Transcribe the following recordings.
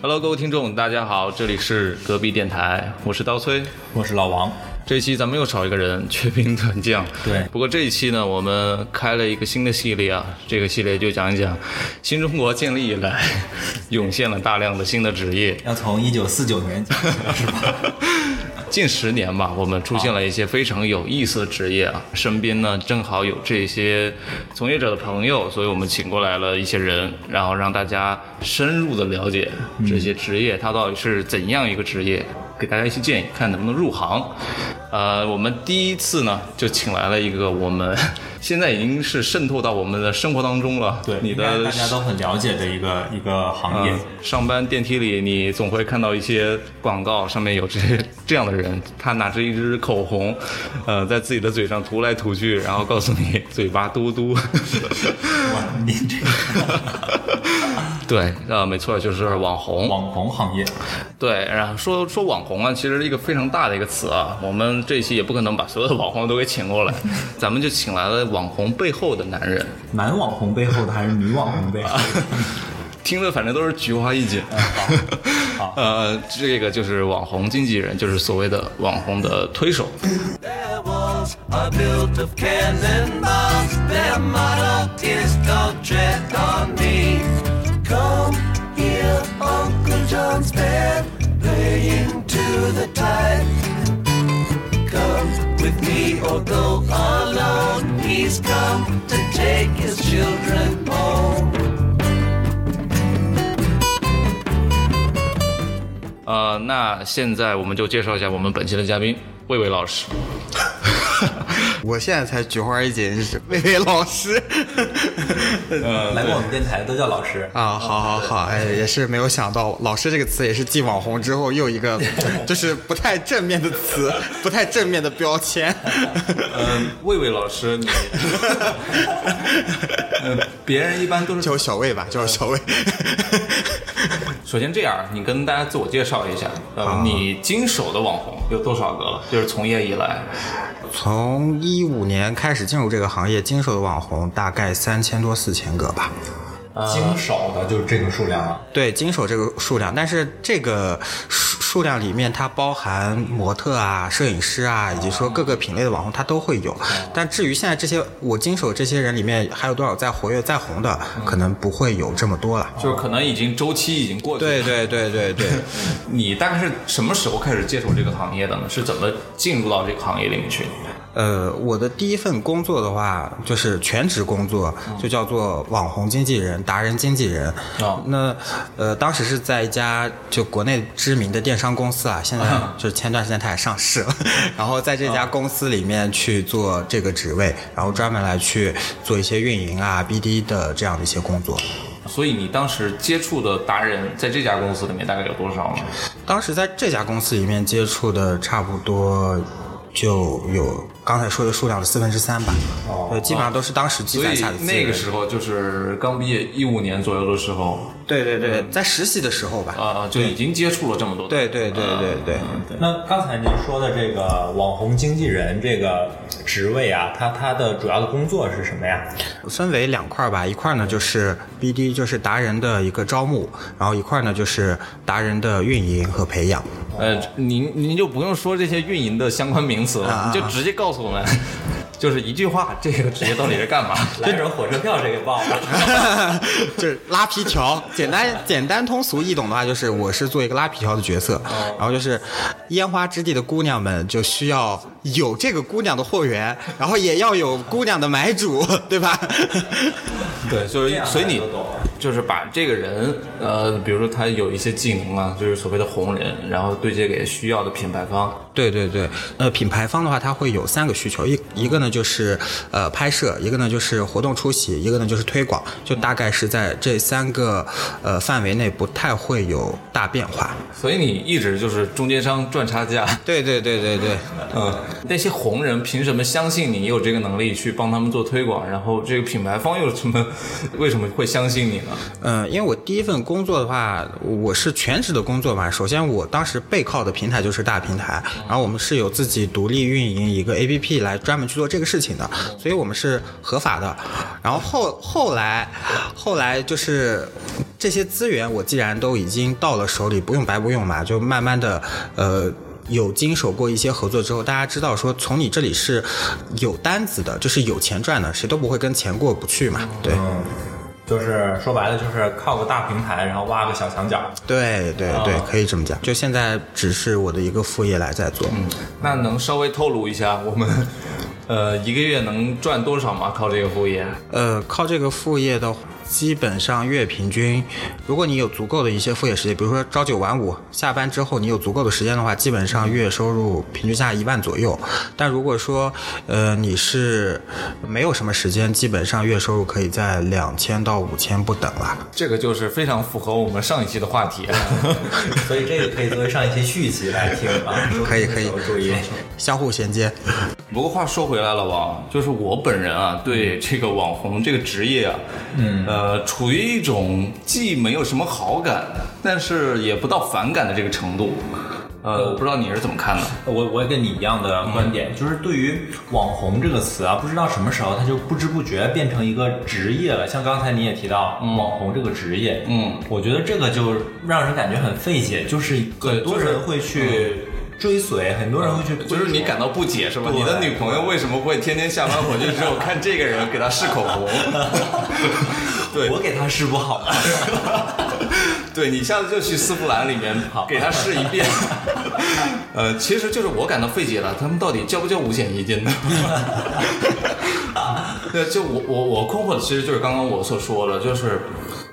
Hello，各位听众，大家好，这里是隔壁电台，我是刀崔。我是老王。这一期咱们又少一个人，缺兵短将。对不过这一期呢，我们开了一个新的系列啊，这个系列就讲一讲新中国建立以来涌现了大量的新的职业。要从一九四九年讲起是吧？近十年吧，我们出现了一些非常有意思的职业啊，身边呢正好有这些从业者的朋友，所以我们请过来了一些人，然后让大家深入的了解这些职业，它到底是怎样一个职业，给大家一些建议，看能不能入行。呃，我们第一次呢就请来了一个我们 现在已经是渗透到我们的生活当中了，对你的大家都很了解的一个一个行业。嗯，上班电梯里，你总会看到一些广告，上面有这些这样的人，他拿着一支口红，呃，在自己的嘴上涂来涂去，然后告诉你嘴巴嘟嘟。哇，你这个 对，呃，没错，就是网红。网红行业，对，然后说说网红啊，其实是一个非常大的一个词啊。我们这一期也不可能把所有的网红都给请过来，咱们就请来了网红背后的男人，男网红背后的还是女网红背后的？听的反正都是菊花一紧。好呃，这个就是网红经纪人，就是所谓的网红的推手。Go alone. He's come to take his children home. 呃，那现在我们就介绍一下我们本期的嘉宾魏魏老师。我现在才菊花一紧，是魏魏老师。来过我们电台都叫老师。啊，好好好，哎，也是没有想到“老师”这个词也是继网红之后又一个，就是不太正面的词，不太正面的标签。嗯，魏魏老师，你，呃，别人一般都是叫小魏吧，叫我小魏。首先这样，你跟大家自我介绍一下，呃，你经手的网红有多少个了？就是从业以来，从一一五年开始进入这个行业，经手的网红大概三千多四千个吧。经手的就是这个数量了。对，经手这个数量，但是这个数数量里面它包含模特啊、摄影师啊，以及说各个品类的网红，它都会有。但至于现在这些我经手这些人里面还有多少在活跃、在红的，可能不会有这么多了。就是可能已经周期已经过去了。对对对对对，你大概是什么时候开始接触这个行业的呢？是怎么进入到这个行业里面去？呃，我的第一份工作的话，就是全职工作，就叫做网红经纪人、达人经纪人。哦那呃，当时是在一家就国内知名的电商公司啊，现在就是前段时间它也上市了，然后在这家公司里面去做这个职位，然后专门来去做一些运营啊、BD 的这样的一些工作。所以你当时接触的达人，在这家公司里面大概有多少呢？当时在这家公司里面接触的差不多就有刚才说的数量的四分之三吧，哦，对，基本上都是当时积攒下的资源。那个时候就是刚毕业一五年左右的时候，对对对，在实习的时候吧。啊、就已经接触了这么多。对对对对对，那刚才您说的这个网红经纪人这个职位啊，他他的主要的工作是什么呀？分为两块儿吧，一块儿呢就是 BD，就是达人的一个招募，然后一块儿呢就是达人的运营和培养。呃，您您就不用说这些运营的相关名词了，啊你就直接告诉我们，就是一句话，这个职业到底是干嘛？来人火车票这个报了。就是拉皮条，简单简单通俗易懂的话，就是我是做一个拉皮条的角色，然后就是烟花之地的姑娘们就需要有这个姑娘的货源，然后也要有姑娘的买主，对吧？对，就是所以你就是把这个人，呃，比如说他有一些技能啊，就是所谓的红人，然后对接给需要的品牌方。对对对，呃，品牌方的话，它会有三个需求，一一个呢就是呃拍摄，一个呢就是活动出席，一个呢就是推广，就大概是在这三个呃范围内不太会有大变化。所以你一直就是中间商赚差价。对对对对对，嗯，那些红人凭什么相信你有这个能力去帮他们做推广？然后这个品牌方又什么为什么会相信你呢？嗯，因为我第一份工作的话，我是全职的工作嘛。首先，我当时背靠的平台就是大平台，然后我们是有自己独立运营一个 APP 来专门去做这个事情的，所以我们是合法的。然后后后来，后来就是这些资源，我既然都已经到了手里，不用白不用嘛，就慢慢的呃。有经手过一些合作之后，大家知道说从你这里是有单子的，就是有钱赚的，谁都不会跟钱过不去嘛。对，嗯，就是说白了就是靠个大平台，然后挖个小墙角。对对对，可以这么讲。就现在只是我的一个副业来在做。嗯那能稍微透露一下我们呃一个月能赚多少吗？靠这个副业？呃，靠这个副业的，基本上月平均，如果你有足够的一些副业时间，比如说朝九晚五，下班之后你有足够的时间的话，基本上月收入平均下一万左右。但如果说呃你是没有什么时间，基本上月收入可以在两千到五千不等了。这个就是非常符合我们上一期的话题。所以这个可以作为上一期续集来听啊。可以可以注意。相互衔接。不过话说回来了，王，就是我本人啊，对这个网红这个职业啊，嗯，呃，处于一种既没有什么好感，但是也不到反感的这个程度。呃，我不知道你是怎么看的？我我也跟你一样的观点，就是对于网红这个词啊，不知道什么时候它就不知不觉变成一个职业了。像刚才你也提到网红这个职业，嗯，我觉得这个就让人感觉很费解，就是很多人会去追随，很多人会去，就是你感到不解是吧？你的女朋友为什么会天天下班回去之后看这个人给她试口红？对我给她试不好吗？对你下次就去丝芙兰里面跑给她试一遍。呃，其实就是我感到费解了，他们到底交不交五险一金呢？对，就我我我困惑的其实就是刚刚我所说的，就是。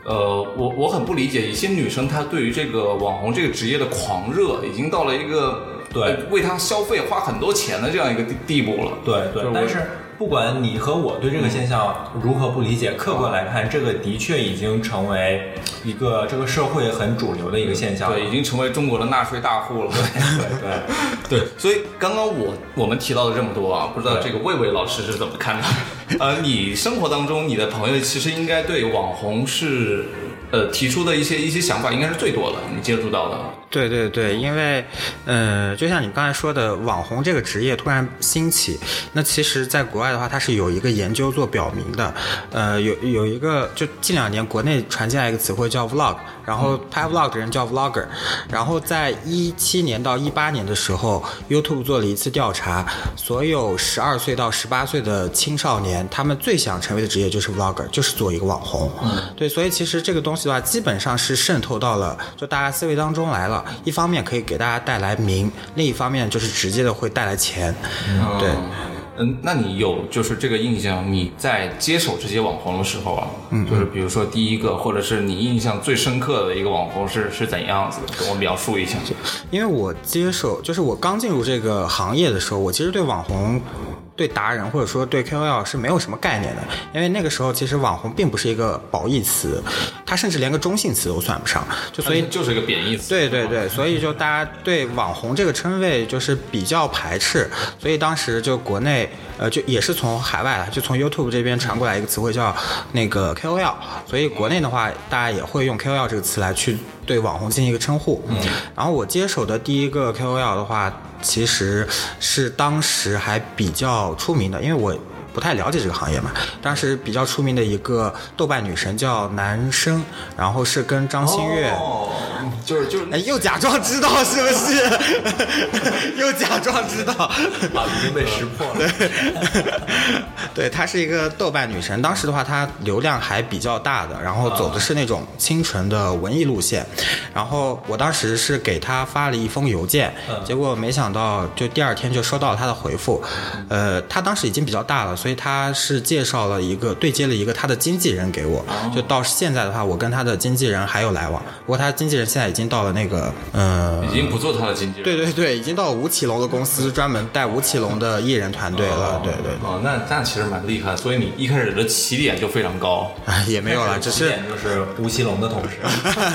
呃，我我很不理解，一些女生她对于这个网红这个职业的狂热，已经到了一个对呃为他消费花很多钱的这样一个地地步了。对对，就是但是不管你和我对这个现象如何不理解，客观来看，这个的确已经成为一个这个社会很主流的一个现象。对，已经成为中国的纳税大户了。对对 对，所以刚刚我我们提到了这么多啊，不知道这个魏魏老师是怎么看的？呃，你生活当中你的朋友其实应该对网红是呃提出的一些一些想法应该是最多的，你接触到的。对对对，因为，呃，就像你刚才说的，网红这个职业突然兴起，那其实在国外的话，它是有一个研究做表明的，呃，有有一个就近两年国内传进来一个词汇叫 vlog，然后拍 vlog 的人叫 vlogger，然后在一七年到一八年的时候，YouTube 做了一次调查，所有十二岁到十八岁的青少年，他们最想成为的职业就是 vlogger，就是做一个网红。嗯，对，所以其实这个东西的话，基本上是渗透到了就大家思维当中来了。一方面可以给大家带来名，另一方面就是直接的会带来钱。对。嗯，那你有就是这个印象？你在接手这些网红的时候啊，嗯，就是比如说第一个，或者是你印象最深刻的一个网红是是怎样子的？跟我描述一下。因为我接手，就是我刚进入这个行业的时候，我其实对网红、对达人或者说对 KOL 是没有什么概念的，因为那个时候其实网红并不是一个褒义词，它甚至连个中性词都算不上，就所以就是一个贬义词。对对对，所以就大家对网红这个称谓就是比较排斥，所以当时就国内呃就也是从海外啊，就从 YouTube 这边传过来一个词汇叫那个 KOL，所以国内的话大家也会用 KOL 这个词来去对网红进行一个称呼。嗯，然后我接手的第一个 KOL 的话，其实是当时还比较出名的，因为我。不太了解这个行业嘛，当时比较出名的一个豆瓣女神叫男生，然后是跟张馨月，哦，就是就是哎，又假装知道是不是？又假装知道，啊，已经被识破了。对，她是一个豆瓣女神，当时的话她流量还比较大的，然后走的是那种清纯的文艺路线。然后我当时是给她发了一封邮件，结果没想到就第二天就收到了她的回复。呃，她当时已经比较大了，所以她是介绍了一个对接了一个她的经纪人给我。就到现在的话，我跟她的经纪人还有来往，不过她经纪人现现在已经到了那个呃已经不做他的经纪人。对对对，已经到吴奇隆的公司，专门带吴奇隆的艺人团队了。对对对，哦，那那其实蛮厉害，所以你一开始的起点就非常高。哎 也没有了，只是起点就是吴奇隆的同事。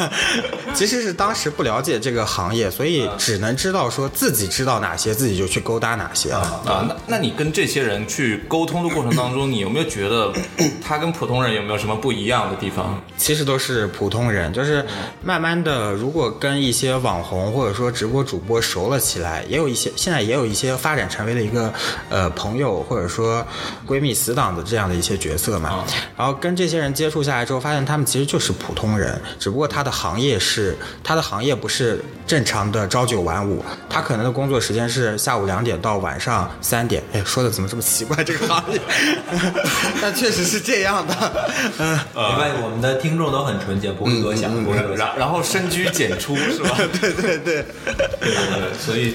其实是当时不了解这个行业，所以只能知道说自己知道哪些，自己就去勾搭哪些了。啊，那那你跟这些人去沟通的过程当中，你有没有觉得 他跟普通人有没有什么不一样的地方？其实都是普通人，就是慢慢的，如果跟一些网红或者说直播主播熟了起来，也有一些现在也有一些发展成为了一个呃朋友或者说闺蜜死党的这样的一些角色嘛。然后跟这些人接触下来之后，发现他们其实就是普通人，只不过他的行业是他的行业不是正常的朝九晚五，他可能的工作时间是下午两点到晚上三点。哎，说的怎么这么奇怪这个行业？但确实是这样的，嗯。没关系，我们的听众都很纯洁，不会多想，不会多想。然然后深居简出 是吧？对对对，对，所以，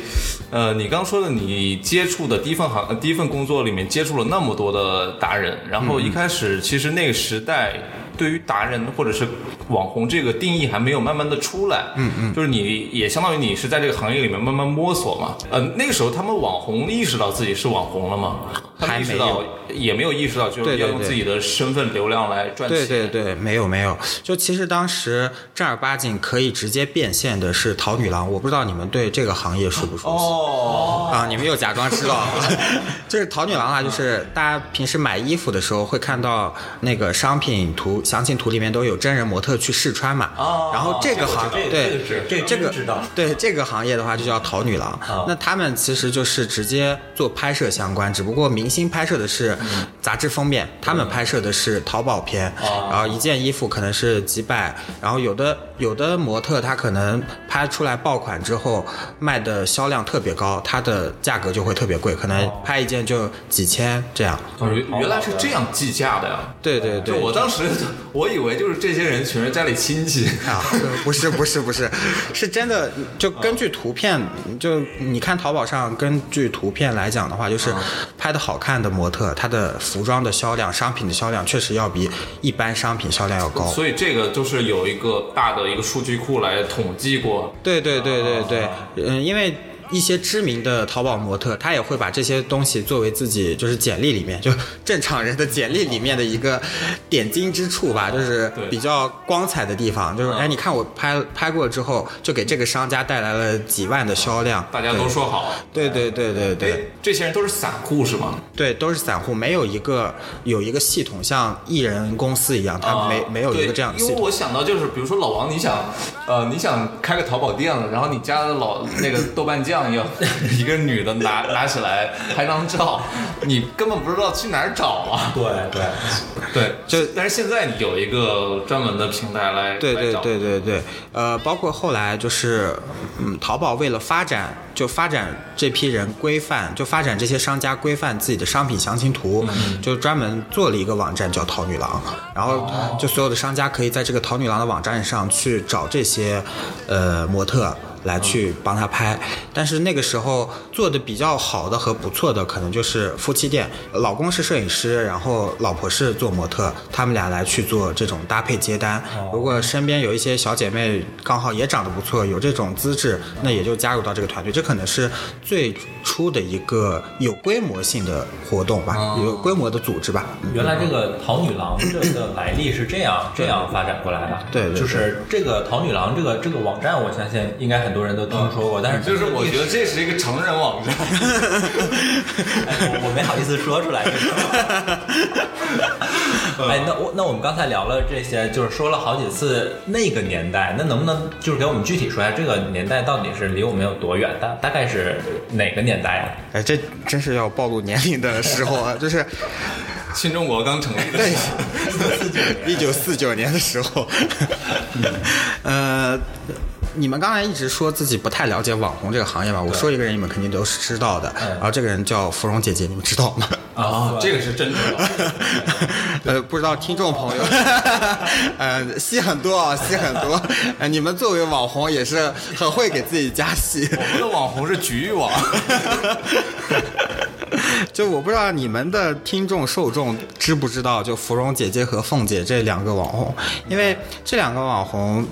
呃，你刚说的，你接触的第一份行呃第一份工作里面接触了那么多的达人，然后一开始其实那个时代对于达人或者是网红这个定义还没有慢慢的出来，嗯嗯，就是你也相当于你是在这个行业里面慢慢摸索嘛，呃，那个时候他们网红意识到自己是网红了吗？他们意识到也没有意识到，就是要用自己的身份流量来赚钱。对对对，没有没有，就其实当时正儿八经可以直接变现的是淘女郎，我不知道你们对这个行业熟不熟悉？哦，啊，你们又假装知道，就是淘女郎啊，就是大家平时买衣服的时候会看到那个商品图、详情图里面都有真人模特去试穿嘛。哦然后这个行对对这个知道对这个行业的话就叫淘女郎。那他们其实就是直接做拍摄相关，只不过明星拍摄的是杂志封面，他们拍摄的是淘宝片。然后一件衣服可能是几百，然后有的有的模特他可能拍出来爆款之后卖的销量特别高，它的价格就会特别贵，可能拍一件就几千这样。原原来是这样计价的呀。对对对，我当时我以为就是这些人全是家里亲戚。啊，不是不是不是，是真的。就根据图片，就你看淘宝上根据图片来讲的话，就是拍的好看的模特，它的服装的销量、商品的销量确实要比一般商品销量要高。所以这个就是有一个大的一个数据库来统计过。对对对对对，嗯，因为。一些知名的淘宝模特，他也会把这些东西作为自己就是简历里面，就正常人的简历里面的一个点睛之处吧，就是比较光彩的地方。就是哎，你看我拍拍过之后，就给这个商家带来了几万的销量。大家都说好，对对对对对哎，这些人都是散户是吗？对，都是散户，没有一个有一个系统，像艺人公司一样，他没没有一个这样的系统。啊因为我想到就是，比如说老王，你想，呃，你想开个淘宝店了，然后你家的老那个豆瓣酱要 一个女的拿拿起来拍张照，你根本不知道去哪儿找啊。对对，对，就但是现在你有一个专门的平台来对对对对对，呃，包括后来就是，嗯，淘宝为了发展，就发展这批人规范，就发展这些商家规范自己的商品详情图，就专门做了一个网站叫淘女郎，然后就所有的商家可以在这个淘女郎的网站上去找这些，呃，模特。来去帮他拍，但是那个时候做的比较好的和不错的，可能就是夫妻店，老公是摄影师，然后老婆是做模特，他们俩来去做这种搭配接单。如果身边有一些小姐妹刚好也长得不错，有这种资质，那也就加入到这个团队。这可能是最初的一个有规模性的活动吧，有规模的组织吧。原来这个淘女郎这个来历是这样这样发展过来的。对对对就是这个淘女郎这个这个网站，我相信应该很多人都听说过，但是就是我觉得这是一个成人网站。哎我我没好意思说出来。哎，那我那我们刚才聊了这些，就是说了好几次那个年代，那能不能就是给我们具体说一下这个年代到底是离我们有多远？大大概是哪个年代啊？哎，这真是要暴露年龄的时候啊，就是新中国刚成立的时候，一九四九年的时候，呃，你们刚才一直说自己不太了解网红这个行业吧？我说一个人，你们肯定都是知道的。然后这个人叫芙蓉姐姐，你们知道吗？啊，这个是真知道。呃，不知道听众朋友，呃，戏很多啊，戏很多。呃，你们作为网红也是很会给自己加戏。我们的网红是局域网。就我不知道你们的听众受众知不知道，就芙蓉姐姐和凤姐这两个网红，因为这两个网红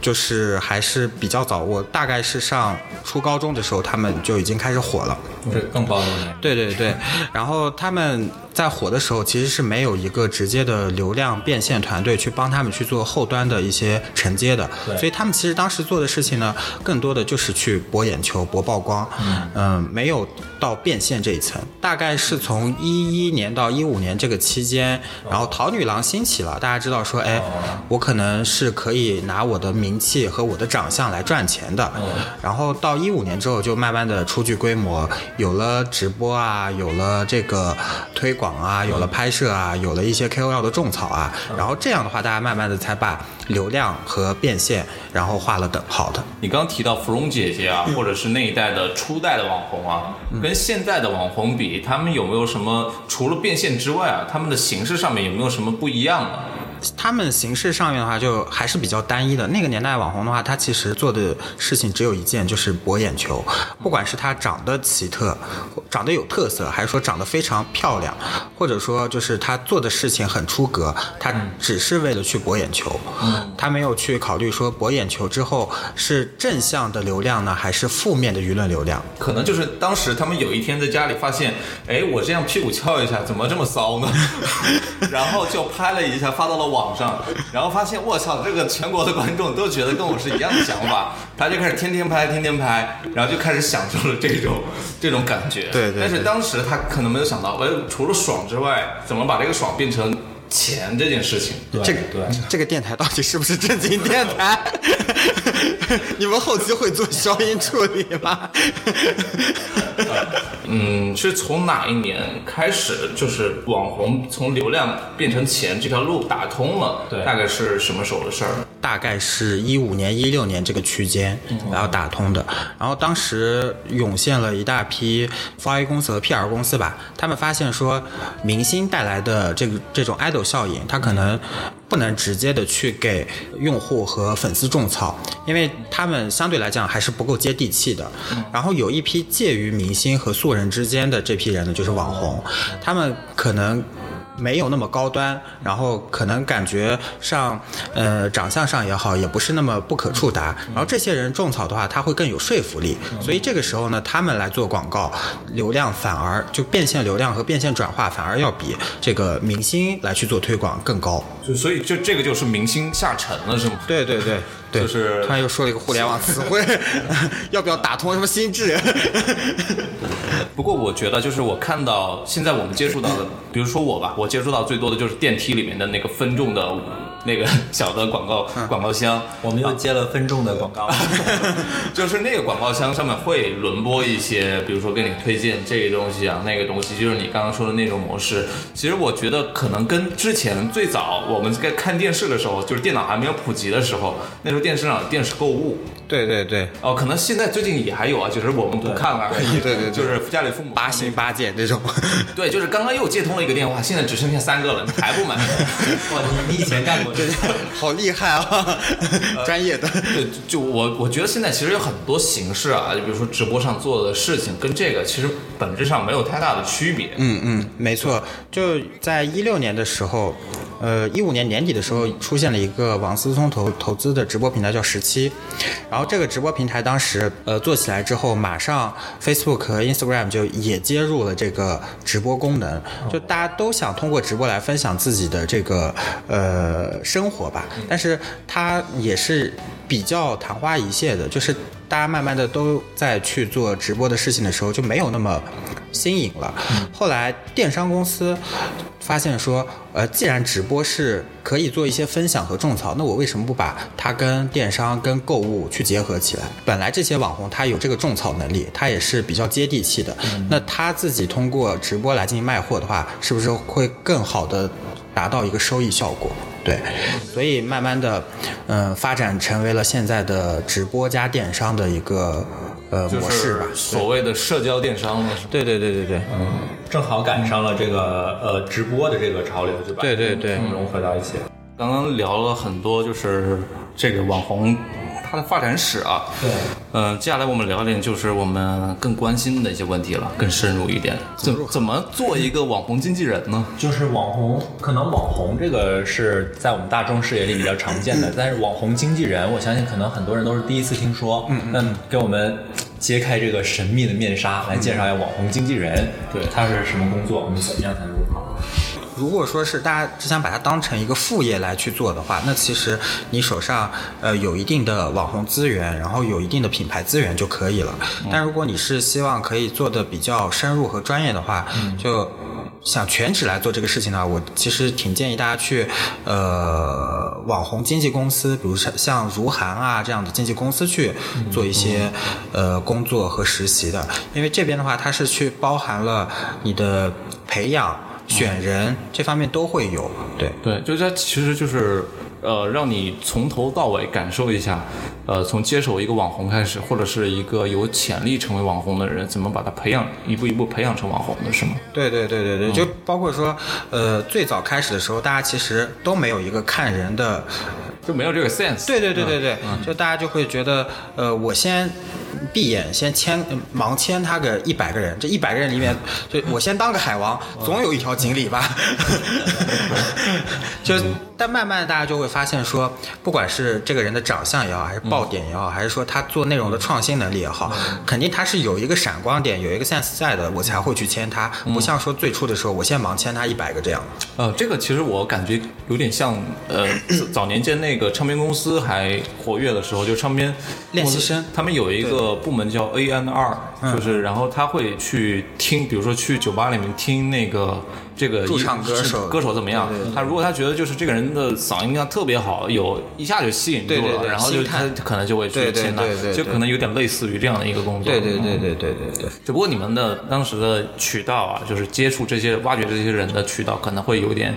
就是还是比较早，我大概是上初高中的时候，他们就已经开始火了。这更暴露年。对对对，然后他们在火的时候，其实是没有一个直接的流量变现团队去帮他们去做后端的一些承接的，对。所以他们其实当时做的事情呢，更多的就是去博眼球、博曝光，嗯、没有到变现这一层。大概是从一一年到一五年这个期间，然后淘女郎兴起了，大家知道说，哎，我可能是可以拿我的名气和我的长相来赚钱的，然后到一五年之后，就慢慢的初具规模，有了直播啊，有了这个推广啊，有了拍摄啊，有了一些 KOL 的种草啊，然后这样的话，大家慢慢的才把流量和变现，然后画了等号的。你刚刚提到芙蓉姐姐啊，或者是那一代的初代的网红啊，跟现在的网红比，他们有没有什么除了变现之外啊，他们的形式上面有没有什么不一样呢？他们形式上面的话，就还是比较单一的。那个年代网红的话，他其实做的事情只有一件，就是博眼球。不管是他长得奇特，长得有特色，还是说长得非常漂亮，或者说就是他做的事情很出格，他只是为了去博眼球。他没有去考虑说博眼球之后是正向的流量呢，还是负面的舆论流量。可能就是当时他们有一天在家里发现，哎，我这样屁股翘一下，怎么这么骚呢？然后就拍了一下，发到了网上，然后发现我操，这个全国的观众都觉得跟我是一样的想法，他就开始天天拍，天天拍，然后就开始享受了这种这种感觉。对对对但是当时他可能没有想到，哎，除了爽之外，怎么把这个爽变成钱这件事情？对这个对，这个电台到底是不是正经电台？你们后期会做消音处理吗？嗯，是从哪一年开始，就是网红从流量变成钱这条路打通了？对大概是什么时候的事儿？大概是一五年、一六年这个区间，然后打通的。然后当时涌现了一大批华为公司和 PR 公司吧，他们发现说，明星带来的这个这种 idol 效应，它可能不能直接的去给用户和粉丝种草，因为他们相对来讲还是不够接地气的。然后有一批介于明星和素人之间的这批人呢，就是网红，他们可能。没有那么高端，然后可能感觉上，呃，长相上也好，也不是那么不可触达。然后这些人种草的话，他会更有说服力。所以这个时候呢，他们来做广告，流量反而就变现流量和变现转化反而要比这个明星来去做推广更高。就所以就这个就是明星下沉了，是吗？对对对对，就是突然又说了一个互联网词汇，要不要打通什么心智？不过我觉得，就是我看到现在我们接触到的，比如说我吧，我接触到最多的就是电梯里面的那个分众的那个小的广告广告箱，我们又接了分众的广告。就是那个广告箱上面会轮播一些，比如说给你推荐这个东西啊，那个东西，就是你刚刚说的那种模式。其实我觉得可能跟之前最早我们在看电视的时候，就是电脑还没有普及的时候，那时候电视上有电视购物。对对对，哦，可能现在最近也还有啊，就是我们不看了而已。对对对 就是家里父母八星八戒这种。对，就是刚刚又接通了一个电话，现在只剩下三个了，你还不买？哇，你你以前干过这个？好厉害啊，专业的。对，就我我觉得现在其实有很多形式啊，就比如说直播上做的事情，跟这个其实本质上没有太大的区别。嗯嗯，没错，就在一六年的时候，呃，一五年年底的时候出现了一个王思聪投投资的直播平台叫十七，然后这个直播平台当时呃做起来之后，马上 Facebook 和 Instagram 就也接入了这个直播功能，就大家都想通过直播来分享自己的这个呃生活吧，但是它也是比较昙花一现的，就是大家慢慢的都在去做直播的事情的时候，就没有那么新颖了。后来电商公司发现说，呃，既然直播是可以做一些分享和种草，那我为什么不把它跟电商、跟购物去结合起来？本来这些网红他有这个种草能力，他也是比较接地气的。那他自己通过直播来进行卖货的话，是不是会更好的达到一个收益效果？对，所以慢慢的，嗯、发展成为了现在的直播加电商的一个呃就模式吧是。所谓的社交电商了，是吧？对对对对对，正好赶上了这个呃直播的这个潮流，就把对对对融合到一起。刚刚聊了很多，就是这个网红它的发展史啊。对，嗯、接下来我们聊一点就是我们更关心的一些问题了，更深入一点。怎怎么做一个网红经纪人呢？就是网红，可能网红这个是在我们大众视野里比较常见的，但是网红经纪人，我相信可能很多人都是第一次听说。嗯那给我们揭开这个神秘的面纱，来介绍一下网红经纪人，对，他是什么工作，我们怎么样才能入行？如果说是大家只想把它当成一个副业来去做的话，那其实你手上呃有一定的网红资源，然后有一定的品牌资源就可以了。但如果你是希望可以做的比较深入和专业的话，就想全职来做这个事情呢，我其实挺建议大家去呃网红经纪公司，比如像像如涵啊这样的经纪公司去做一些呃工作和实习的，因为这边的话它是去包含了你的培养。选人这方面都会有，对。对，就是它其实就是呃，让你从头到尾感受一下，呃，从接手一个网红开始，或者是一个有潜力成为网红的人，怎么把他培养，一步一步培养成网红的，是吗？对对对对对，就包括说，呃，最早开始的时候，大家其实都没有一个看人的，就没有这个 sense。对对对对对，就大家就会觉得，呃，我先闭眼先签呃盲签他个一百个人，这一百个人里面，就我先当个海王，总有一条锦鲤吧。就但慢慢的大家就会发现说，不管是这个人的长相也好，还是爆点也好，还是说他做内容的创新能力也好，肯定他是有一个闪光点，有一个 sense 在的，我才会去签他，不像说最初的时候我先盲签他一百个这样。呃，这个其实我感觉有点像，呃，早年间那个唱片公司还活跃的时候，就唱片练习生他们有一个部门叫 A N R，就是然后他会去听，比如说去酒吧里面听那个这个驻唱艺歌手歌手怎么样。他如果他觉得就是这个人的嗓音啊特别好，有一下就吸引住了，然后就他可能就会去签他就可能有点类似于这样的一个工作。对对对嗯对对对对。只不过你们的当时的渠道啊，就是接触这些、挖掘这些人的渠道，可能会有点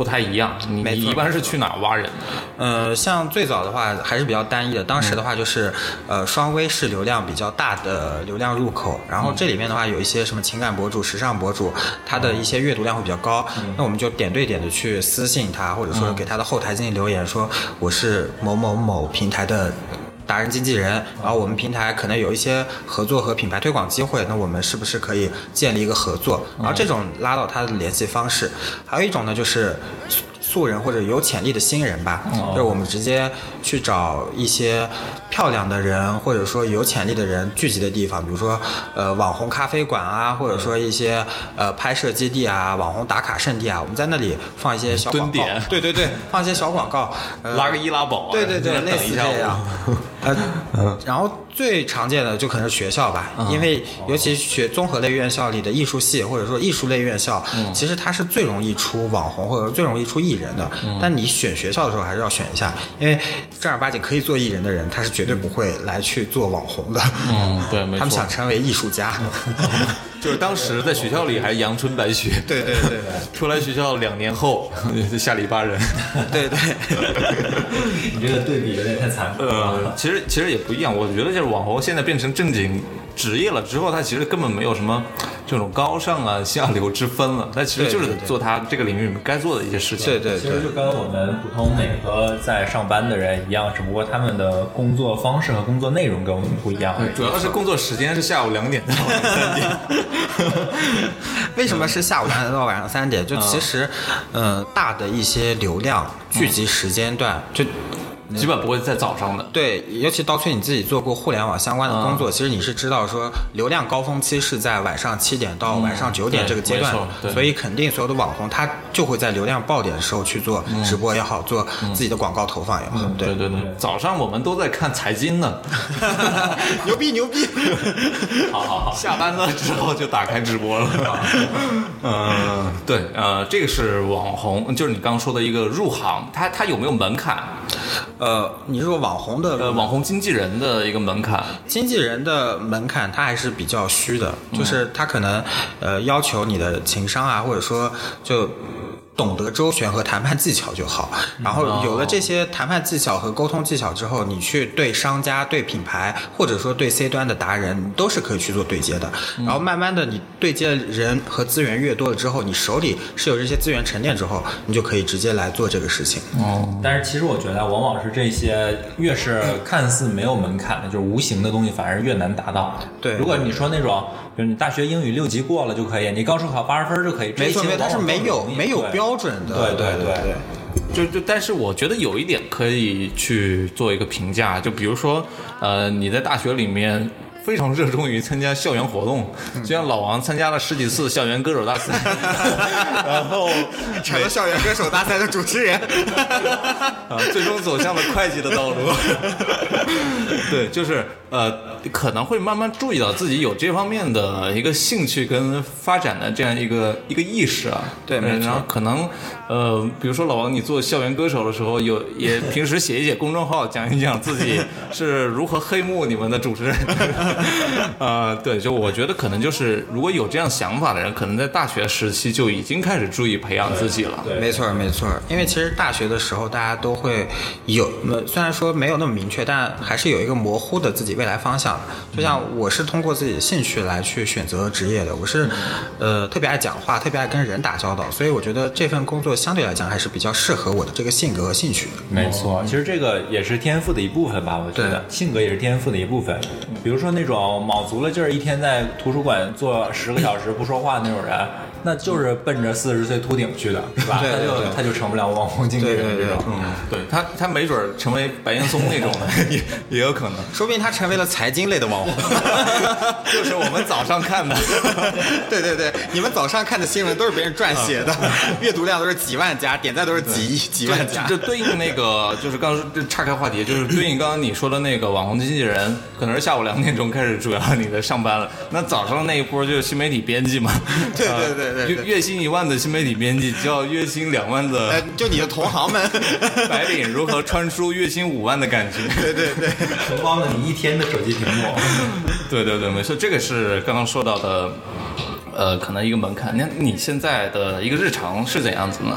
不太一样。你你一般是去哪挖人的？呃，像最早的话还是比较单一的，当时的话就是，呃，双微是流量比较大的流量入口，然后这里面的话有一些什么情感博主、时尚博主，他的一些阅读量会比较高，那我们就点对点的去私信他，或者说给他的后台进行留言，说我是某某某平台的。达人经纪人，然后我们平台可能有一些合作和品牌推广机会，那我们是不是可以建立一个合作？然后这种拉到他的联系方式，还有一种呢就是素素人或者有潜力的新人吧，就是我们直接去找一些漂亮的人或者说有潜力的人聚集的地方，比如说呃网红咖啡馆啊，或者说一些呃拍摄基地啊、网红打卡圣地啊，我们在那里放一些小广告。对对对，放一些小广告，呃拉个易拉宝啊，对对对，等 类似这样。呃，然后最常见的就可能是学校吧，因为尤其学综合类院校里的艺术系或者说艺术类院校，其实它是最容易出网红或者说最容易出艺人的。但你选学校的时候还是要选一下，因为正儿八经可以做艺人的人，他是绝对不会来去做网红的。嗯对 没错他们想成为艺术家。就是当时在学校里还阳春白雪，对对对出来学校两年后下里巴人。对 对。你这个对比有点太残酷了。呃，其实其实也不一样，我觉得就是网红现在变成正经职业了之后，他其实根本没有什么这种高尚啊下流之分了，他其实就是做他这个领域里面该做的一些事情。对对对其实就跟我们普通每个在上班的人一样，只不过他们的工作方式和工作内容跟我们不一样对。主要是工作时间是下午两点到晚上三点。为什么是下午两点到晚上三点？就其实，呃，大的一些流量聚集时间段，就基本不会在早上的。对，尤其刀崔你自己做过互联网相关的工作，其实你是知道说流量高峰期是在晚上七点到晚上九点这个阶段所以肯定所有的网红他就会在流量爆点的时候去做直播也好，做自己的广告投放也好，对，对对对，早上我们都在看财经呢，牛 逼牛逼，好好好，下班了。之后就打开直播了。嗯，对，呃，这个是网红，就是你刚刚说的一个入行，它它有没有门槛？呃，你说网红的呃，网红经纪人的一个门槛。经纪人的门槛它还是比较虚的，就是他可能呃要求你的情商啊，或者说就懂得周旋和谈判技巧就好。然后有了这些谈判技巧和沟通技巧之后，你去对商家、对品牌，或者说对 C 端的达人，你都是可以去做对接的。然后慢慢的，你对接的人和资源越多了之后，你手里是有这些资源沉淀之后，你就可以直接来做这个事情。但是其实我觉得，往往是这些越是看似没有门槛的，就是无形的东西，反而越难达到。对如果你说那种，就是你大学英语六级过了就可以，你高数考八十分就可以，没错，没错，它是没有没有对标准的。对对对对就就，但是我觉得有一点可以去做一个评价，就比如说，呃，你在大学里面。非常热衷于参加校园活动，就像老王参加了十几次校园歌手大赛，然后成了校园歌手大赛的主持人。啊，最终走向了会计的道路。对，就是呃，可能会慢慢注意到自己有这方面的一个兴趣跟发展的这样一个一个意识啊。对没错嗯然后可能呃，比如说老王，你做校园歌手的时候，有也平时写一写公众号，讲一讲自己是如何黑幕你们的主持人。啊、对，就我觉得可能就是如果有这样想法的人，可能在大学时期就已经开始注意培养自己了。对没错，没错，因为其实大学的时候，大家都会有，呃虽然说没有那么明确，但还是有一个模糊的自己未来方向。就像我是通过自己的兴趣来去选择职业的，我是，呃，特别爱讲话，特别爱跟人打交道，所以我觉得这份工作相对来讲还是比较适合我的这个性格和兴趣的。没错，其实这个也是天赋的一部分吧，我觉得性格也是天赋的一部分。比如说那种卯足了劲儿，一天在图书馆坐十个小时不说话的那种人，那就是奔着四十岁秃顶去的，是吧？对对他就他就成不了网红经纪人对对对这种。嗯，对他，他没准儿成为白岩松那种的，也也有可能。说不定他成为了财经类的网红。就是我们早上看的，对对对，你们早上看的新闻都是别人撰写的，阅读量都是几万加，点赞都是几亿、几万加。就对应那个，就是刚刚这岔开话题，就是对应刚刚你说的那个网红经纪人，可能是下午两点钟开始主要你的上班了，那早上那一波就是新媒体编辑嘛，对呃对对对对月月薪一万的新媒体编辑叫月薪两万呃的，就你的同行们，白领如何穿出月薪五万的感觉。对对对。承包了你一天的手机屏幕。对对对，没错，这个是刚刚说到的，呃，可能一个门槛。那你现在的一个日常是怎样子呢？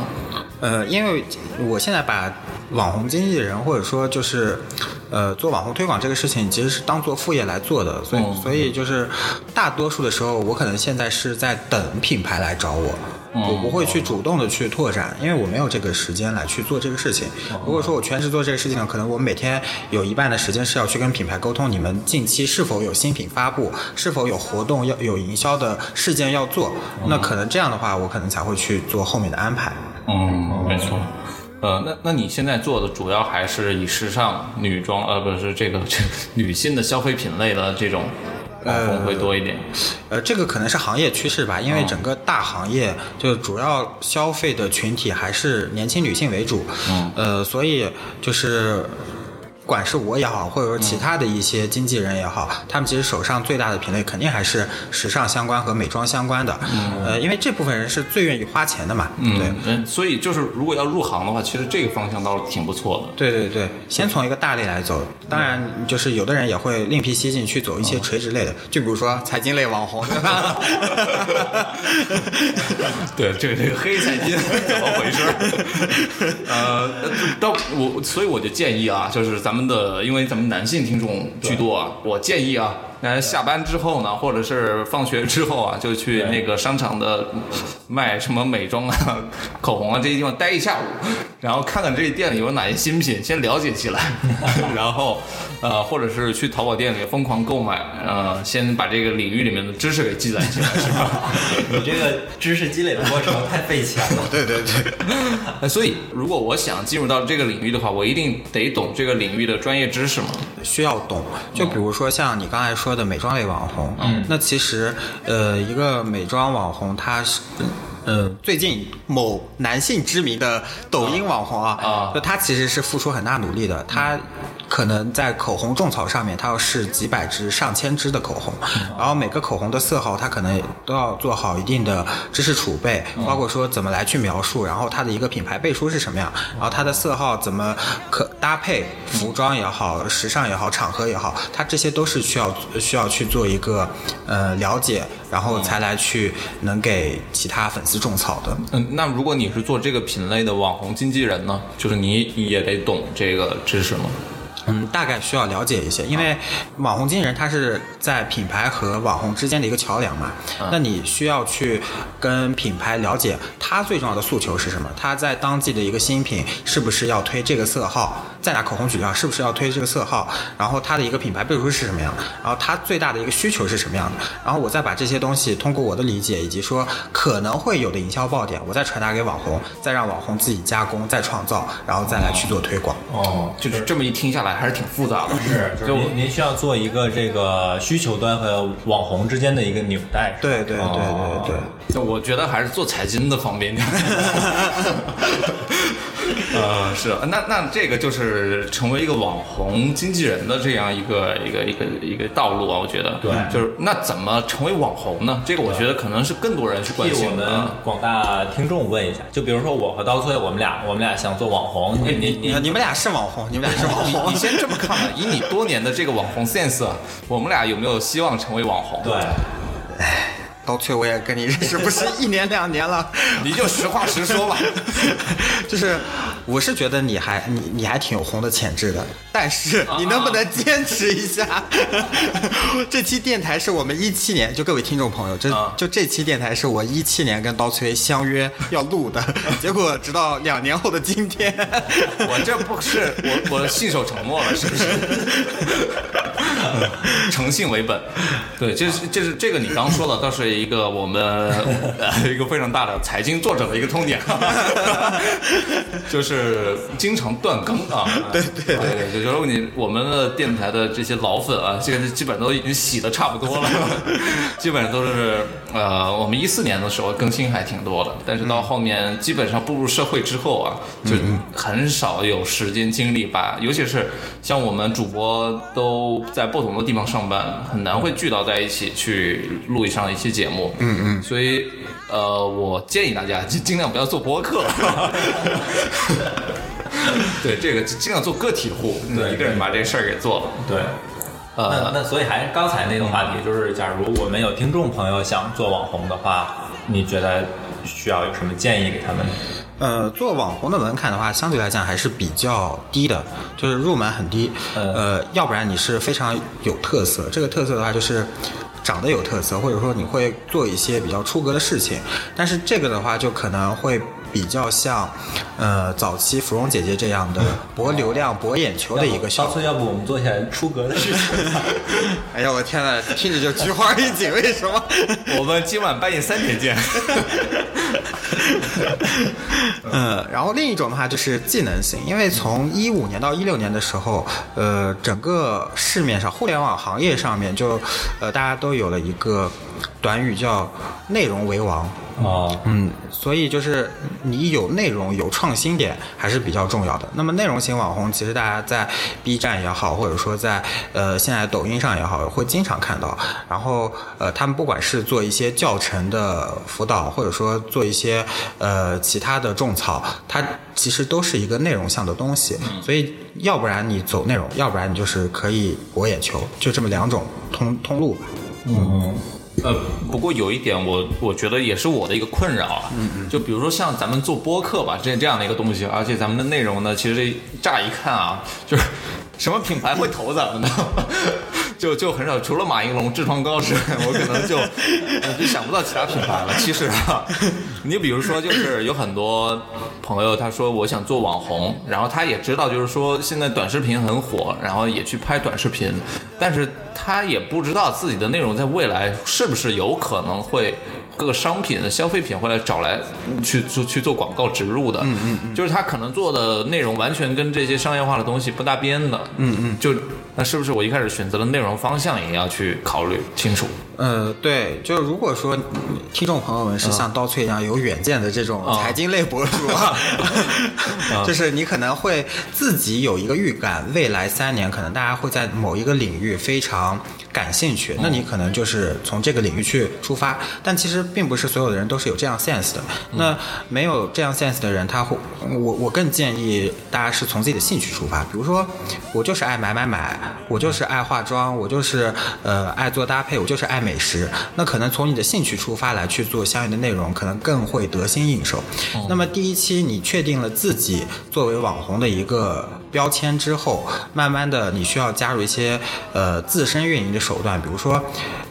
呃，因为我现在把网红经纪人或者说就是呃做网红推广这个事情，其实是当做副业来做的，所以、嗯所以就是大多数的时候，我可能现在是在等品牌来找我。我不会去主动的去拓展，因为我没有这个时间来去做这个事情。如果说我全职做这个事情，可能我每天有一半的时间是要去跟品牌沟通，你们近期是否有新品发布，是否有活动要有营销的事件要做，那可能这样的话，我可能才会去做后面的安排。嗯，没错。呃，那那你现在做的主要还是以时尚、女装，呃，不是这个这个女性的消费品类的这种网红会多一点。呃，这个可能是行业趋势吧，因为整个大行业就主要消费的群体还是年轻女性为主，嗯，呃，所以就是。管是我也好，或者说其他的一些经纪人也好，他们其实手上最大的品类肯定还是时尚相关和美妆相关的，呃，因为这部分人是最愿意花钱的嘛，对。所以就是如果要入行的话，其实这个方向倒是挺不错的。对对对，先从一个大类来走，当然就是有的人也会另辟蹊径去走一些垂直类的，就比如说财经类网红，对吧？对，这个这个黑财经 怎么回事儿？呃，所以我就建议啊，就是咱们的，因为咱们男性听众居多啊，我建议啊。那下班之后呢，或者是放学之后啊，就去那个商场的卖什么美妆啊、口红啊这些地方待一下午，然后看看这店里有哪些新品，先了解起来，然后呃，或者是去淘宝店里疯狂购买，呃，先把这个领域里面的知识给积攒起来，是吧？你这个知识积累的过程太费钱了。对对对。呃，所以如果我想进入到这个领域的话，我一定得懂这个领域的专业知识嘛。需要懂。就比如说像你刚才说的美妆类网红，嗯，那其实呃，一个美妆网红，他是。呃，最近某男性知名的抖音网红啊，啊。就他其实是付出很大努力的，他可能在口红种草上面，他要试几百支、上千支的口红，然后每个口红的色号，他可能都要做好一定的知识储备，包括说怎么来去描述，然后它的一个品牌背书是什么样，然后它的色号怎么可搭配服装也好、时尚也好、场合也好，它这些都是需要需要去做一个呃了解，然后才来去能给其他粉丝种草的。嗯，那如果你是做这个品类的网红经纪人呢，就是你也得懂这个知识吗？嗯，大概需要了解一些，因为网红经纪人他是在品牌和网红之间的一个桥梁嘛。那你需要去跟品牌了解他最重要的诉求是什么，他在当季的一个新品是不是要推这个色号，再拿口红举例啊，是不是要推这个色号，然后他的一个品牌背书是什么样的，然后他最大的一个需求是什么样的，然后我再把这些东西通过我的理解以及说可能会有的营销爆点，我再传达给网红，再让网红自己加工、再创造，然后再来去做推广。哦，就是这么一听下来还是挺复杂的。是，就是您您需要做一个这个需求端和网红之间的一个纽带。对对对对对。就我觉得还是做财经的方便点。呃，是，那那这个就是成为一个网红经纪人的这样一个一个一个一个道路啊，我觉得。对就是那怎么成为网红呢？这个我觉得可能是更多人去关替我们。广大听众问一下，就比如说我和刀崔，我们俩我们俩想做网红，你你你你们俩是网红，你们俩是网红你。先这么看吧，以你多年的这个网红 sense，我们俩有没有希望成为网红？对，刀崔，我也跟你认识不是一年两年了，你就实话实说吧。就是我是觉得你还你你还挺有红的潜质的，但是你能不能坚持一下？这期电台是我们一七年，就各位听众朋友，这啊就这期电台是我一七年跟刀崔相约要录的，结果直到两年后的今天，我这不是我我信守承诺了，是不是？诚信为本，对，这是这是这个你刚说的，倒是一个我们呃一个非常大的财经作者的一个痛点，就是经常断更啊。对对对对，就如果你我们的电台的这些老粉啊，现在基本都已经洗的差不多了，基本上都是呃，我们一四年的时候更新还挺多的，但是到后面基本上步入社会之后啊，就很少有时间精力把，尤其是像我们主播都在不同的地方上班，很难会聚到在一起去录上一期节目。嗯嗯，所以呃，我建议大家尽尽量不要做播客。对，这个尽量做个体户，对一个人把这个事儿给做了。对。那呃，那所以还是刚才那个话题，就是假如我们有听众朋友想做网红的话，你觉得需要有什么建议给他们？呃，做网红的门槛的话，相对来讲还是比较低的，就是入门很低。嗯呃，要不然你是非常有特色，这个特色的话就是长得有特色，或者说你会做一些比较出格的事情。但是这个的话，就可能会比较像，呃，早期芙蓉姐姐这样的 博流量、博眼球的一个效果。要不我们做一下出格的事情？哎呀，我天呐，听着就菊花一紧，为什么？我们今晚半夜三点见。嗯，然后另一种的话就是技能型，因为从一五年到一六年的时候，呃，整个市面上互联网行业上面就，呃，大家都有了一个短语叫“内容为王”。哦，嗯，所以就是你有内容、有创新点还是比较重要的。那么内容型网红，其实大家在 B 站也好，或者说在呃现在抖音上也好，会经常看到。然后呃，他们不管是做一些教程的辅导，或者说做一些呃其他的种草，它其实都是一个内容向的东西。所以要不然你走内容，要不然你就是可以博眼球，就这么两种通通路。呃，不过有一点我我觉得也是我的一个困扰啊，嗯嗯，就比如说像咱们做播客吧，这这样的一个东西，而且咱们的内容呢，其实乍一看啊，就是什么品牌会投咱们呢？就就很少，除了马应龙痔疮膏之外，我可能就我就想不到其他品牌了。其实啊，你比如说，就是有很多朋友他说我想做网红，然后他也知道就是说现在短视频很火，然后也去拍短视频，但是他也不知道自己的内容在未来是不是有可能会。各个商品的消费品会来找来去做去做广告植入的，嗯嗯嗯，就是他可能做的内容完全跟这些商业化的东西不搭边的，嗯嗯，就那是不是我一开始选择的内容方向也要去考虑清楚？呃，对，就如果说听众朋友们是像刀翠一样有远见的这种财经类博主啊，就是你可能会自己有一个预感，未来三年可能大家会在某一个领域非常感兴趣，那你可能就是从这个领域去出发。但其实并不是所有的人都是有这样 sense 的。那没有这样 sense 的人，他会，我我更建议大家是从自己的兴趣出发，比如说我就是爱买买买，我就是爱化妆，我就是呃爱做搭配，我就是爱美食，那可能从你的兴趣出发来去做相应的内容，可能更会得心应手。那么第一期你确定了自己作为网红的一个标签之后，慢慢的你需要加入一些呃自身运营的手段，比如说。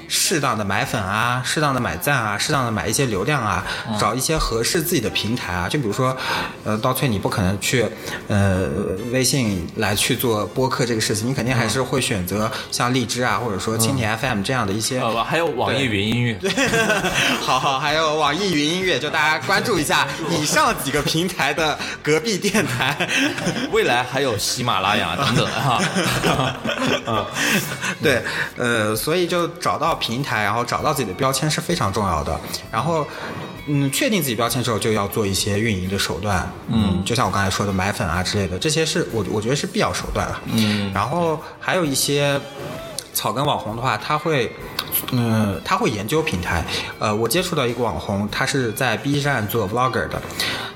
适当的买粉啊，适当的买赞啊，适当的买一些流量啊，找一些合适自己的平台啊。就比如说，呃，刀崔你不可能去呃微信来去做播客这个事情，你肯定还是会选择像荔枝啊，或者说蜻蜓 FM 这样的一些。呃，还有网易云音乐，对 好好，还有网易云音乐，就大家关注一下 以上几个平台的隔壁电台。未来还有喜马拉雅等等哈。嗯，对，呃，所以就找到平台，然后找到自己的标签是非常重要的。然后，嗯，确定自己标签之后，就要做一些运营的手段。嗯，就像我刚才说的买粉啊之类的，这些是我我觉得是必要手段了。嗯，然后还有一些草根网红的话，他会。嗯，他会研究平台。呃，我接触到一个网红，他是在 B 站做 vlogger 的。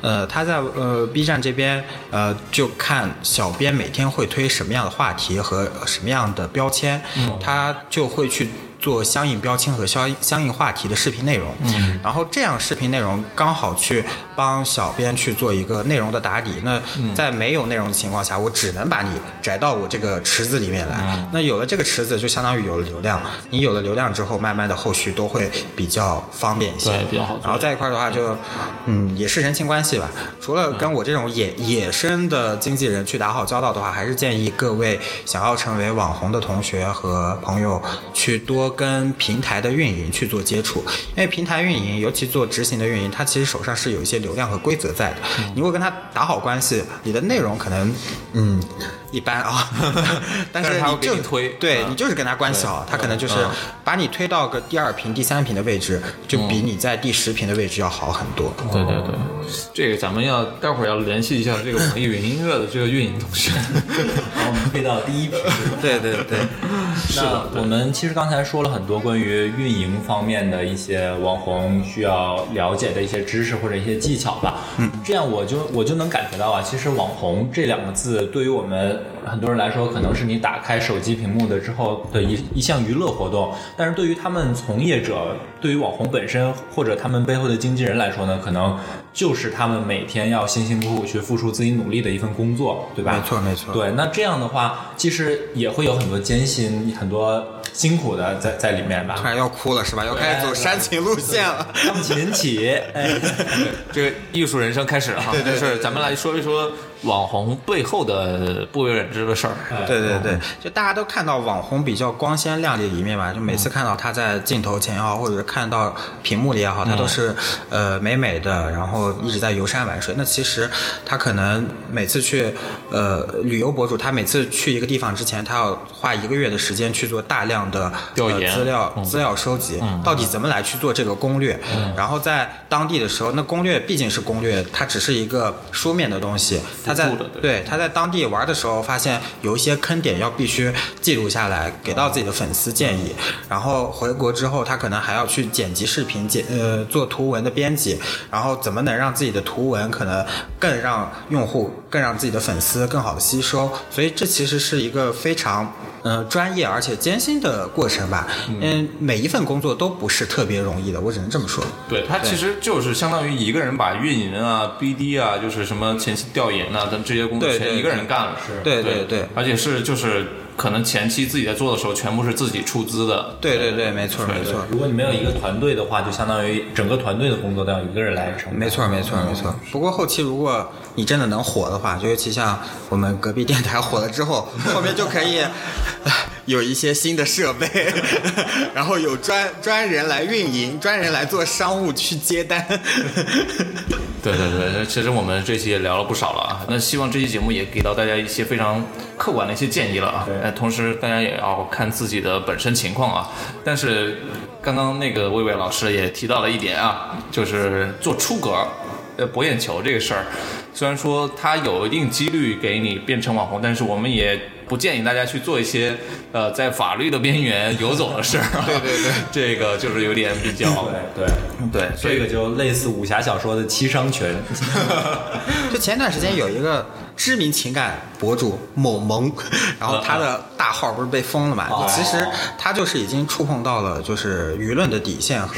呃，他在呃 B 站这边，呃，就看小编每天会推什么样的话题和什么样的标签，他就会去。做相应标签和相相应话题的视频内容，嗯，然后这样视频内容刚好去帮小编去做一个内容的打底。那在没有内容的情况下，我只能把你摘到我这个池子里面来。那有了这个池子，就相当于有了流量。你有了流量之后，慢慢的后续都会比较方便一些，对，比较好。然后在一块的话，就嗯，也是人情关系吧。除了跟我这种野野生的经纪人去打好交道的话，还是建议各位想要成为网红的同学和朋友去多。跟平台的运营去做接触，因为平台运营，尤其做执行的运营，他其实手上是有一些流量和规则在的。你如果跟他打好关系，你的内容可能嗯一般啊，但是你就推，对你就是跟他关系好，他可能就是把你推到个第二屏、第三屏的位置，就比你在第十屏的位置要好很多。对对对，这个咱们要待会儿要联系一下这个网易云音乐的这个运营同学，把我们推到第一屏。对对对，是的。我们其实刚才说了很多关于运营方面的一些网红需要了解的一些知识或者一些技巧吧。嗯，这样我就我就能感觉到啊，其实网红这两个字对于我们很多人来说，可能是你打开手机屏幕的之后的一一项娱乐活动，但是对于他们从业者，对于网红本身或者他们背后的经纪人来说呢，可能。就是他们每天要辛辛苦苦去付出自己努力的一份工作，对吧？没错，没错。对，那这样的话，其实也会有很多艰辛、很多辛苦的在在里面吧。突然要哭了是吧？要开始走煽情路线了。钢 琴起，哎，这个艺术人生开始了哈。对对，是咱们来说一说。网红背后的不为人知的事儿，对对对，就大家都看到网红比较光鲜亮丽的一面吧，就每次看到他在镜头前也好，或者是看到屏幕里也好，他都是呃美美的，然后一直在游山玩水。那其实他可能每次去呃旅游博主，他每次去一个地方之前，他要花一个月的时间去做大量的调研。资料资料收集，到底怎么来去做这个攻略，然后在当地的时候，那攻略毕竟是攻略，它只是一个书面的东西。他在对他在当地玩的时候，发现有一些坑点要必须记录下来，给到自己的粉丝建议。然后回国之后，他可能还要去剪辑视频，剪呃做图文的编辑。然后怎么能让自己的图文可能更让用户、更让自己的粉丝更好的吸收？所以这其实是一个非常呃专业而且艰辛的过程吧。嗯，每一份工作都不是特别容易的，我只能这么说。对他其实就是相当于一个人把运营啊、BD 啊，就是什么前期调研。那咱这些工作全一个人干了，是，对对对，而且是就是可能前期自己在做的时候，全部是自己出资的，对对对，没错没错。如果你没有一个团队的话，就相当于整个团队的工作都要一个人来承担。没错没错没错。不过后期如果你真的能火的话，就尤其像我们隔壁电台火了之后，后面就可以有一些新的设备，然后有专专人来运营，专人来做商务去接单。对对对，其实我们这期也聊了不少了啊。那希望这期节目也给到大家一些非常客观的一些建议了啊。那同时大家也要看自己的本身情况啊。但是刚刚那个魏魏老师也提到了一点啊，就是做出格、呃博眼球这个事儿，虽然说它有一定几率给你变成网红，但是我们也。不建议大家去做一些呃在法律的边缘游走的事儿。对 对对，这个就是有点比较对对，这个就类似武侠小说的七伤拳。就前段时间有一个知名情感博主某萌，然后他的大号不是被封了嘛？哦其实他就是已经触碰到了就是舆论的底线和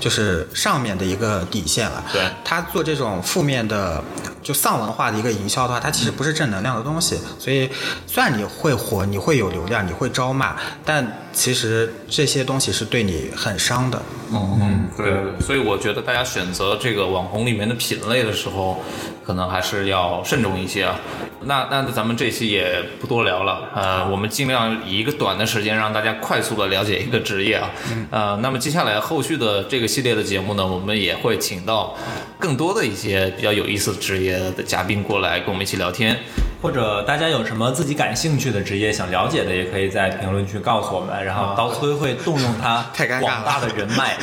就是上面的一个底线了。对他做这种负面的就丧文化的一个营销的话，它其实不是正能量的东西。所以虽然你会火，你会有流量，你会招骂，但其实这些东西是对你很伤的。嗯，对对对，所以我觉得大家选择这个网红里面的品类的时候，可能还是要慎重一些啊。那那咱们这期也不多聊了，呃，我们尽量以一个短的时间让大家快速的了解一个职业啊。呃，那么接下来后续的这个系列的节目呢，我们也会请到更多的一些比较有意思的职业的嘉宾过来跟我们一起聊天。或者大家有什么自己感兴趣的职业想了解的，也可以在评论区告诉我们，然后刀崔会动用他 太尴尬了广大的人脉，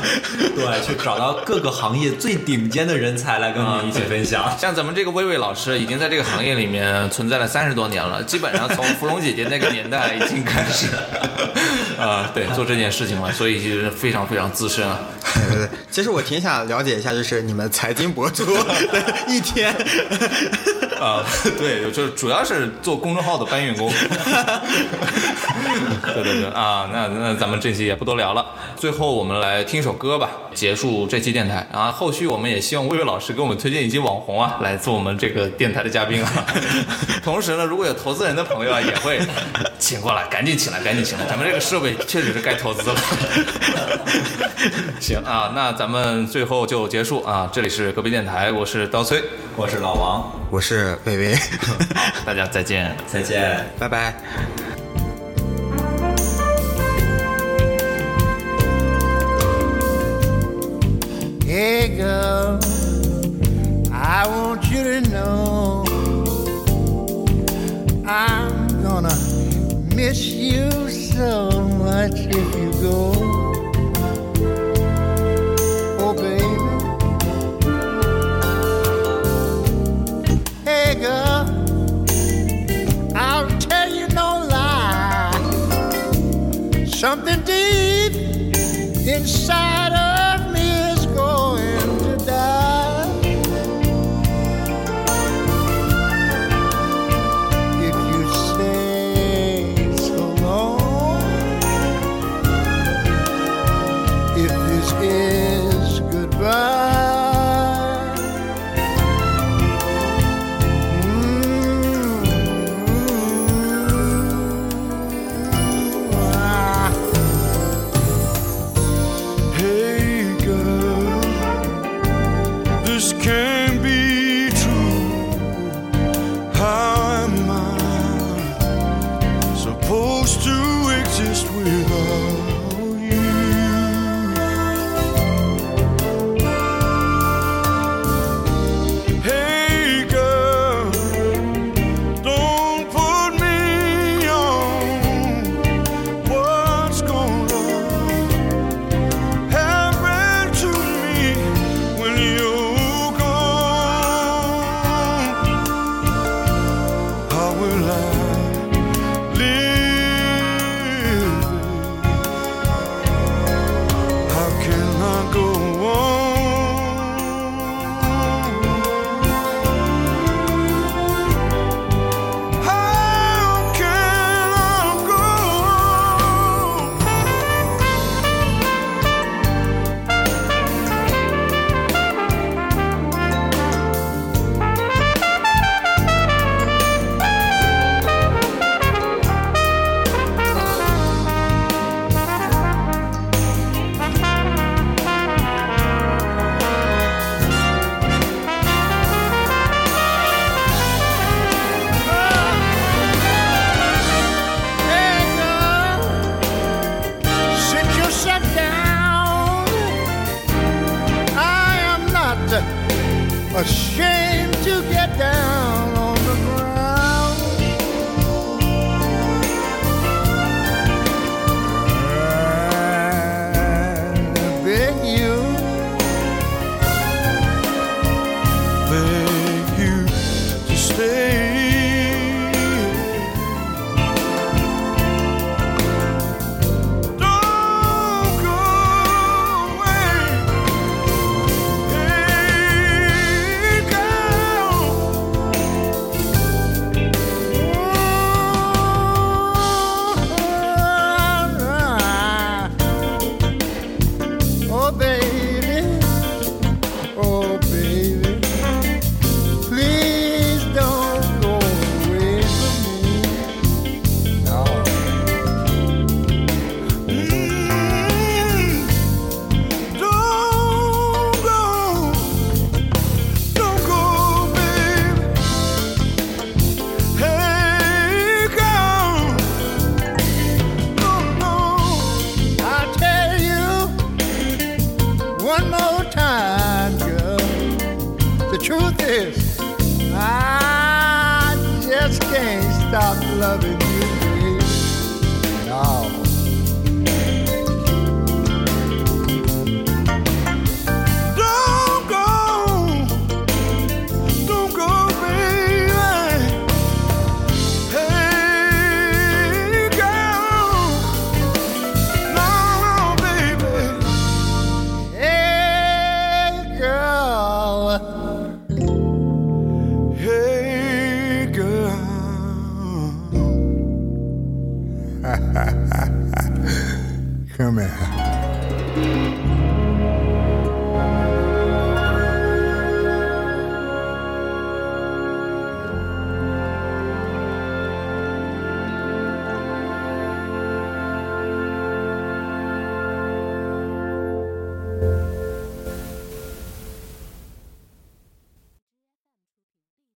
对，去找到各个行业最顶尖的人才来跟我们一起分享。像咱们这个薇薇老师，已经在这个行业里面存在了三十多年了，基本上从芙蓉姐姐那个年代已经开始，啊、对，做这件事情了，所以就是非常非常资深了。对对对，其实我挺想了解一下，就是你们财经博主的一天。啊、对，就是主要是做公众号的搬运工。对对对啊，那那咱们这期也不多聊了，最后我们来听一首歌吧，结束这期电台。然后后续我们也希望魏魏老师给我们推荐一些网红啊，来做我们这个电台的嘉宾啊。同时呢，如果有投资人的朋友啊，也会请过来，赶紧请来，赶紧请来，咱们这个设备确实是该投资了。行啊，那咱们最后就结束啊，这里是隔壁电台，我是刀崔，我是老王，我是薇薇，大家再见。再见。拜拜。Hey girl, I want you to know I'm gonna miss you so much if you go. I'll tell you no lie. Something deep inside